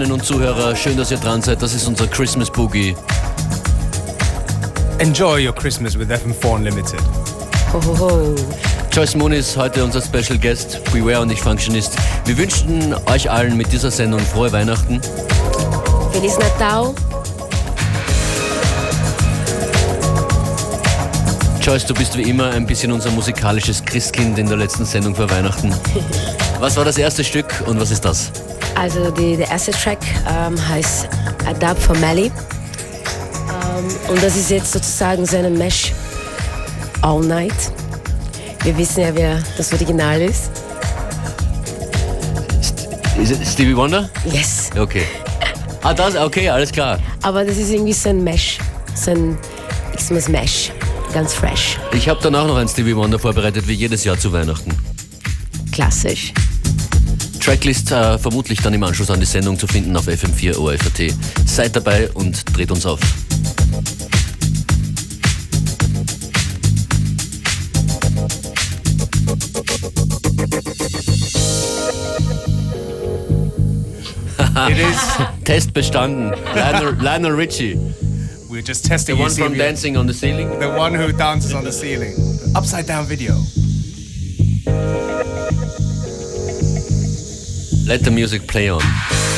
Zuhörerinnen und Zuhörer, schön, dass ihr dran seid. Das ist unser Christmas Boogie. Enjoy your Christmas with FM4 Unlimited. Hohoho. Joyce Moon ist heute unser Special Guest, Beware und ich Functionist. Wir wünschen euch allen mit dieser Sendung frohe Weihnachten. Feliz Natal. Joyce, du bist wie immer ein bisschen unser musikalisches Christkind in der letzten Sendung vor Weihnachten. Was war das erste Stück und was ist das? Also die, der erste Track ähm, heißt Adapt for Melly. Ähm, und das ist jetzt sozusagen so eine Mesh All Night. Wir wissen ja, wer das Original ist. Ist es Stevie Wonder? Yes. Okay. Ah, das? Okay, alles klar. Aber das ist irgendwie so ein Mesh. So ein Xmas Mesh. Ganz fresh. Ich habe dann auch noch ein Stevie Wonder vorbereitet, wie jedes Jahr zu Weihnachten. Klassisch. Tracklist äh, vermutlich dann im Anschluss an die Sendung zu finden auf FM4 ORFAT. Seid dabei und dreht uns auf. It is Test bestanden. Lionel, Lionel Richie. We're just testing The one from Dancing on the Ceiling? The one who dances on the ceiling. Upside down video. Let the music play on.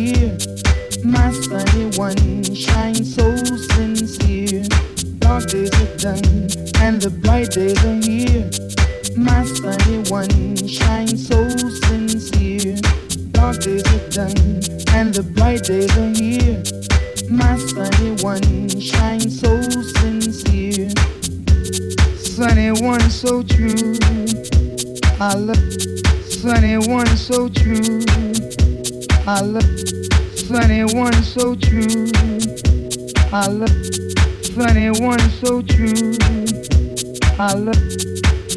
My sunny one shines so sincere. Dark days are done and the bright days are here. My sunny one shines so sincere. Dark days are done and the bright days are here. My sunny one shines so sincere. Sunny one so true. I love sunny one so true. I love sunny one so true. I love sunny one so true. I love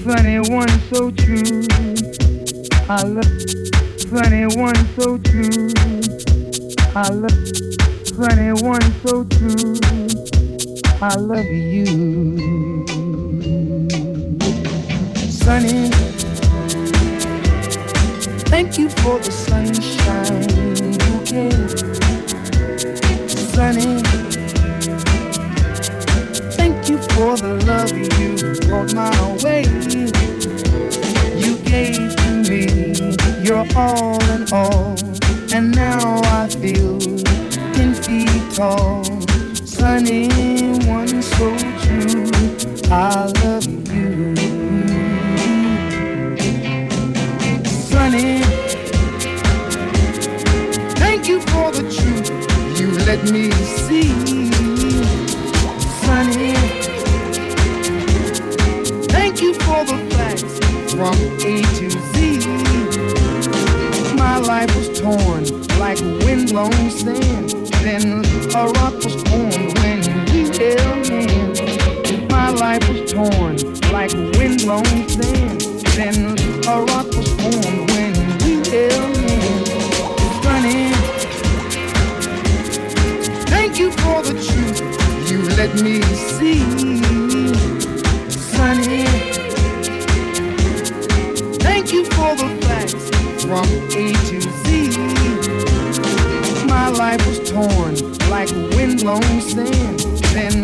sunny one so true. I love sunny one so true. I love sunny one so true. I love you. Sunny, thank you for the sunshine bouquet. Sunny, thank you for the love you brought my way. You gave to me your all in all, and now I feel ten feet tall. Sunny, one so true. I love you. Thank you for the truth you let me see. Sunny, thank you for the facts from A to Z. My life was torn like windblown sand. Then a rock was formed when we held hands. My life was torn like windblown sand. Then a rock was formed you for the truth you let me see. Sunny, thank you for the facts from A to Z. My life was torn like windblown sand. Then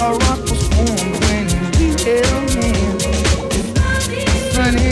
a rock was formed when we held hands. Sunny,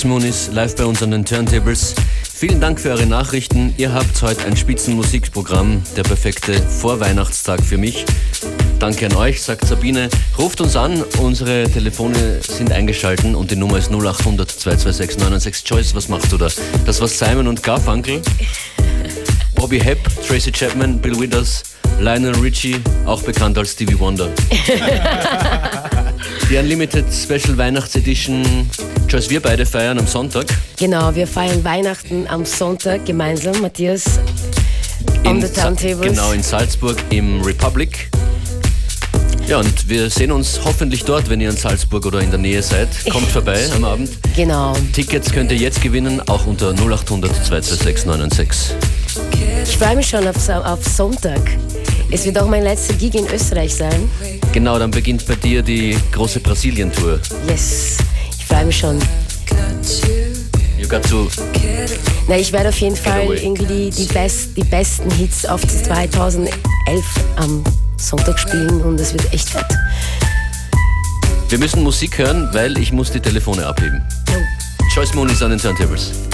Joyce Moon ist live bei uns an den Turntables. Vielen Dank für eure Nachrichten. Ihr habt heute ein Spitzenmusikprogramm, der perfekte Vorweihnachtstag für mich. Danke an euch, sagt Sabine. Ruft uns an, unsere Telefone sind eingeschalten und die Nummer ist 0800 226 996. Joyce, was machst du da? Das war Simon und Garfunkel, Bobby Hepp, Tracy Chapman, Bill Withers, Lionel Richie, auch bekannt als Stevie Wonder. Die Unlimited Special Weihnachtsedition. Joyce, wir beide feiern am Sonntag Genau, wir feiern Weihnachten am Sonntag gemeinsam, Matthias, on in the turntables. Genau, in Salzburg im Republic. Ja, und wir sehen uns hoffentlich dort, wenn ihr in Salzburg oder in der Nähe seid. Kommt vorbei am Abend. Genau. Tickets könnt ihr jetzt gewinnen, auch unter 0800 226 996. Ich freue mich schon auf, auf Sonntag. Es wird auch mein letzter Gig in Österreich sein. Genau, dann beginnt bei dir die große Brasilien-Tour. Yes, freue mich schon. You got to Na, ich werde auf jeden Fall irgendwie die, die, best, die besten Hits auf das 2011 am Sonntag spielen und es wird echt fett. Wir müssen Musik hören, weil ich muss die Telefone abheben. Joyce Moon ist an den Turntables.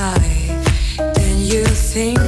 And you think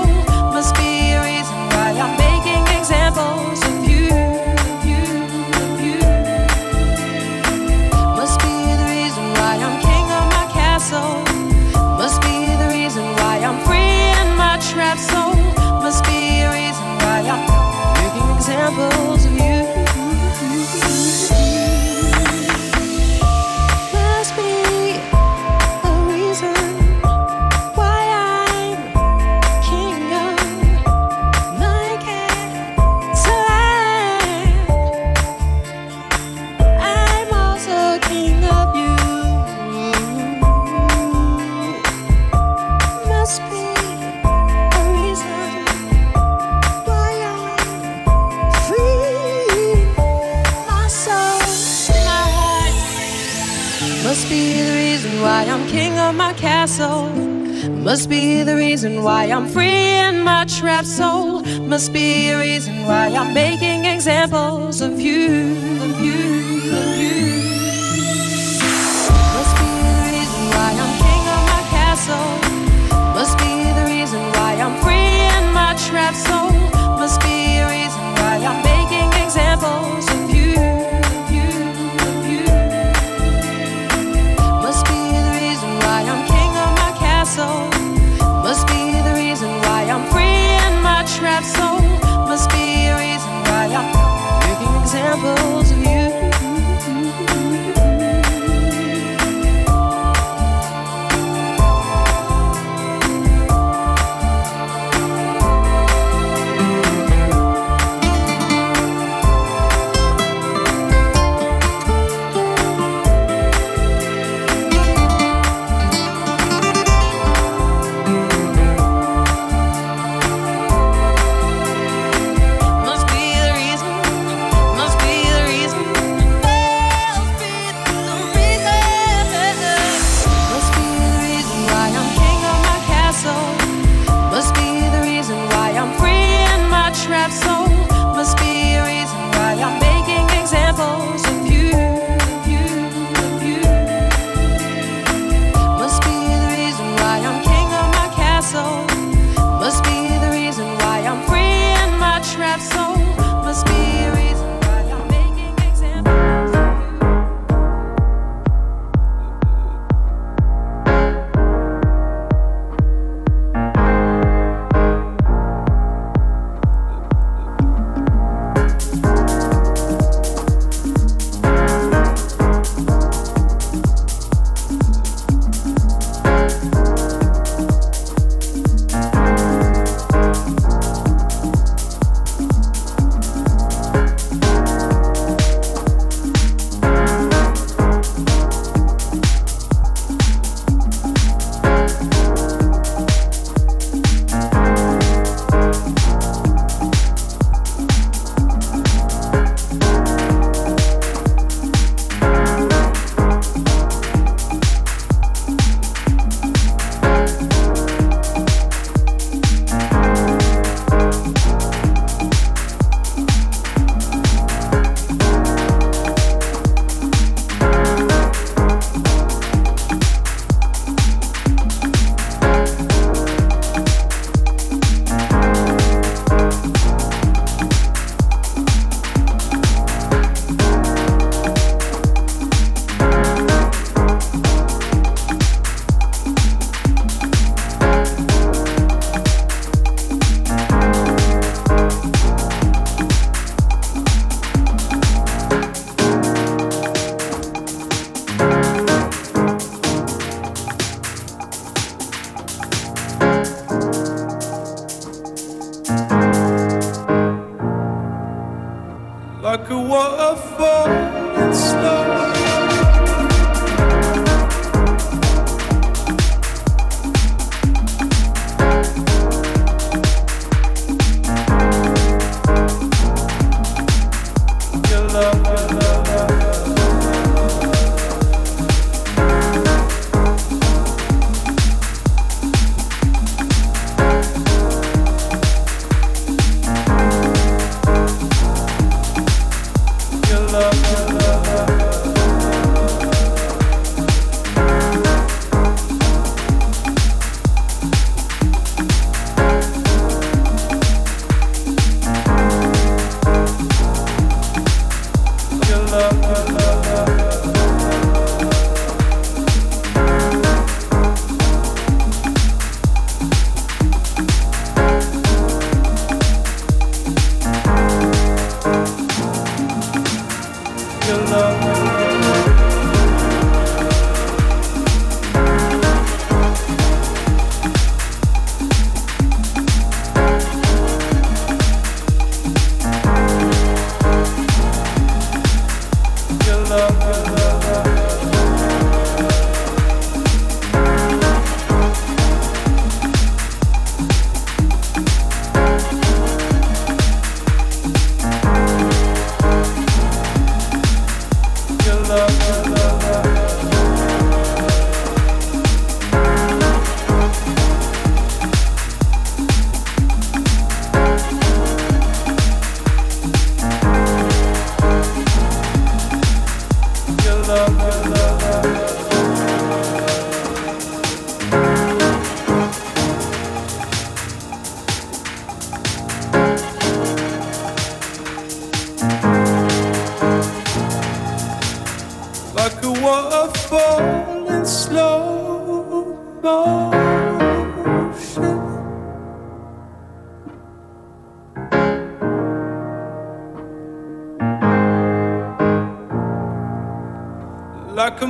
soul. Must be the reason why I'm free in my trapped soul. Must be a reason why I'm making examples of you. Your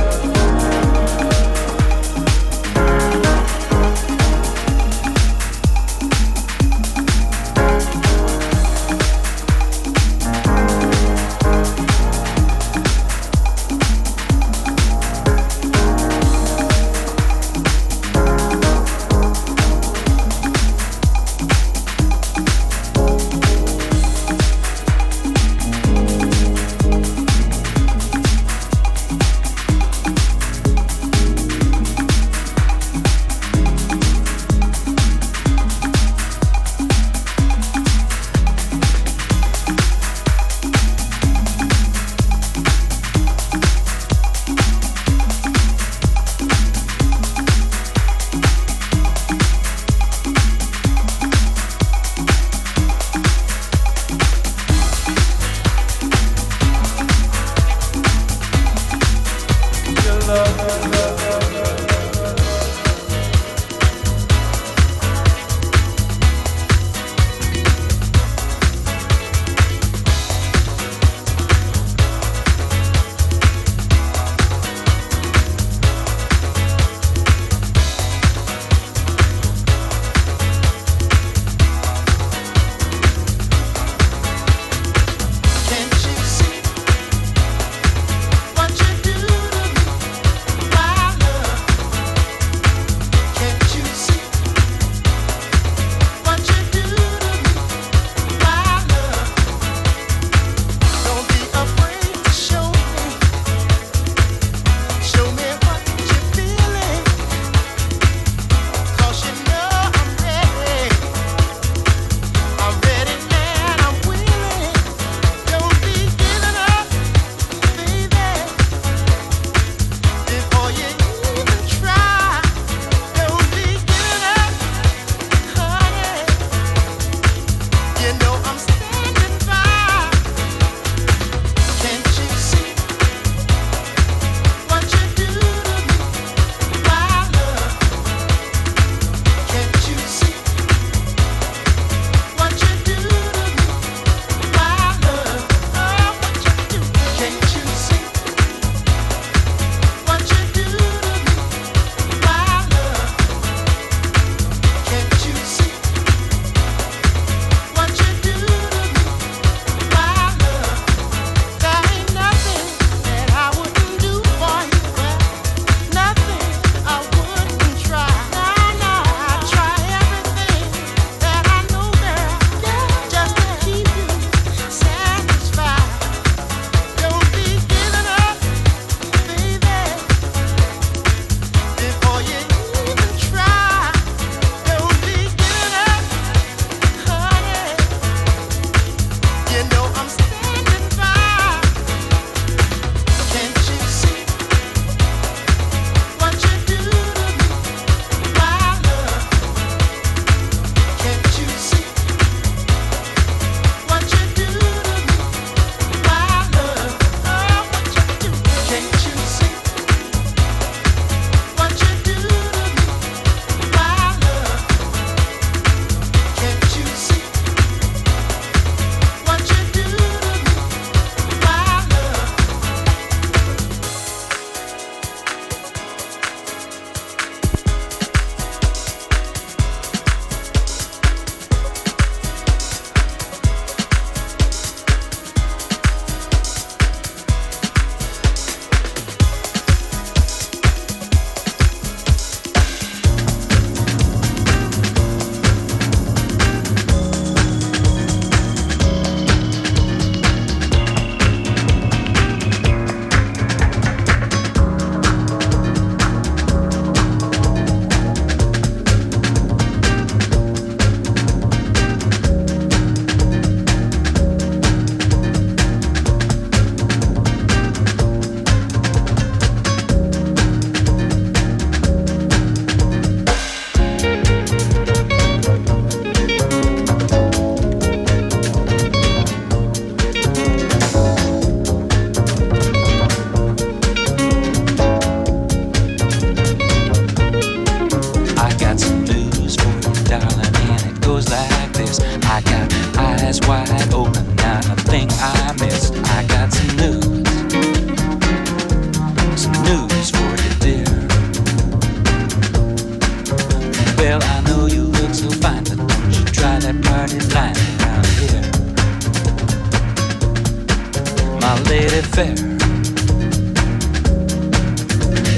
fair.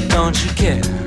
Don't you care?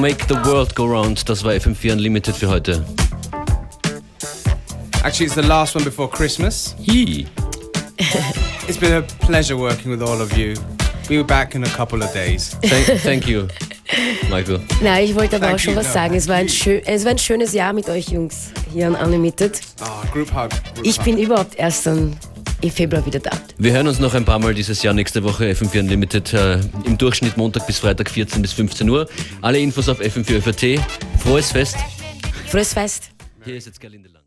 Make the world go round. Das war FM4 Unlimited für heute. Actually, it's the last one before Christmas. Hi. It's been a pleasure working with all of you. We'll be back in a couple of days. Thank, thank you, Michael. Na, ich wollte aber Thank auch schon you. was No, sagen. Es war, ein schön, es war ein schönes Jahr mit euch Jungs hier an Unlimited. Ah, group hug. Group Ich hug. bin überhaupt erst dann im Februar wieder da. Wir hören uns noch ein paar Mal dieses Jahr nächste Woche FM4 Unlimited äh, im Durchschnitt Montag bis Freitag 14 bis 15 Uhr. Alle Infos auf FM4 FAT. Frohes Fest. Frohes Fest! Hier ist jetzt Gerlinde.